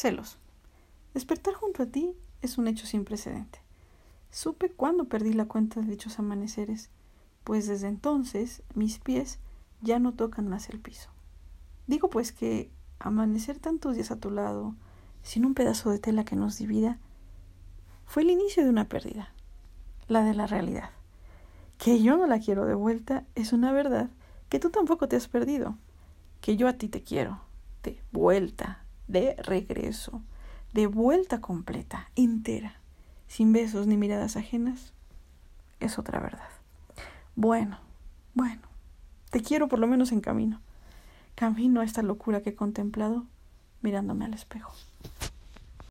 Celos. Despertar junto a ti es un hecho sin precedente. Supe cuándo perdí la cuenta de dichos amaneceres, pues desde entonces mis pies ya no tocan más el piso. Digo pues que amanecer tantos días a tu lado, sin un pedazo de tela que nos divida, fue el inicio de una pérdida, la de la realidad. Que yo no la quiero de vuelta es una verdad que tú tampoco te has perdido, que yo a ti te quiero, de vuelta, de regreso, de vuelta completa, entera, sin besos ni miradas ajenas, es otra verdad. Bueno, bueno, te quiero por lo menos en camino. Camino a esta locura que he contemplado mirándome al espejo.